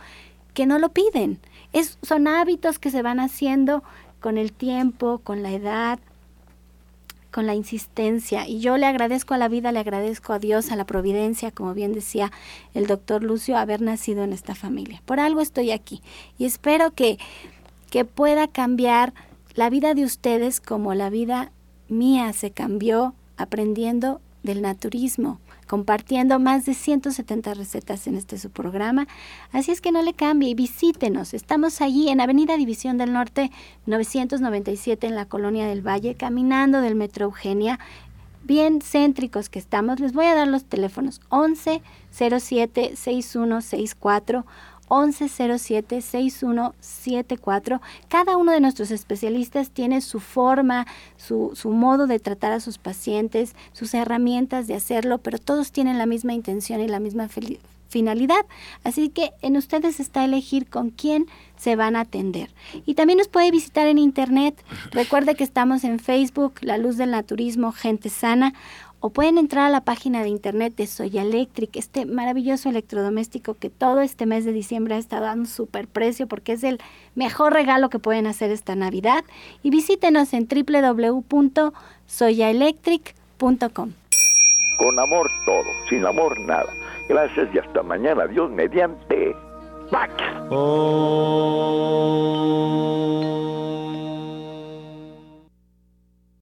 que no lo piden. Es, son hábitos que se van haciendo con el tiempo, con la edad, con la insistencia. Y yo le agradezco a la vida, le agradezco a Dios, a la providencia, como bien decía el doctor Lucio, haber nacido en esta familia. Por algo estoy aquí. Y espero que, que pueda cambiar la vida de ustedes como la vida mía se cambió aprendiendo del naturismo, compartiendo más de 170 recetas en este su programa. Así es que no le cambie y visítenos. Estamos allí en Avenida División del Norte 997 en la Colonia del Valle, caminando del Metro Eugenia. Bien céntricos que estamos, les voy a dar los teléfonos 11 07 6164 1107-6174. Cada uno de nuestros especialistas tiene su forma, su, su, modo de tratar a sus pacientes, sus herramientas de hacerlo, pero todos tienen la misma intención y la misma finalidad. Así que en ustedes está elegir con quién se van a atender. Y también nos puede visitar en internet. Recuerde que estamos en Facebook, La Luz del Naturismo, Gente Sana, o pueden entrar a la página de internet de Soya Electric, este maravilloso electrodoméstico que todo este mes de diciembre ha estado dando super precio porque es el mejor regalo que pueden hacer esta Navidad. Y visítenos en www.soyaelectric.com. Con amor todo, sin amor nada. Gracias y hasta mañana. Dios mediante. ¡Pax! Oh.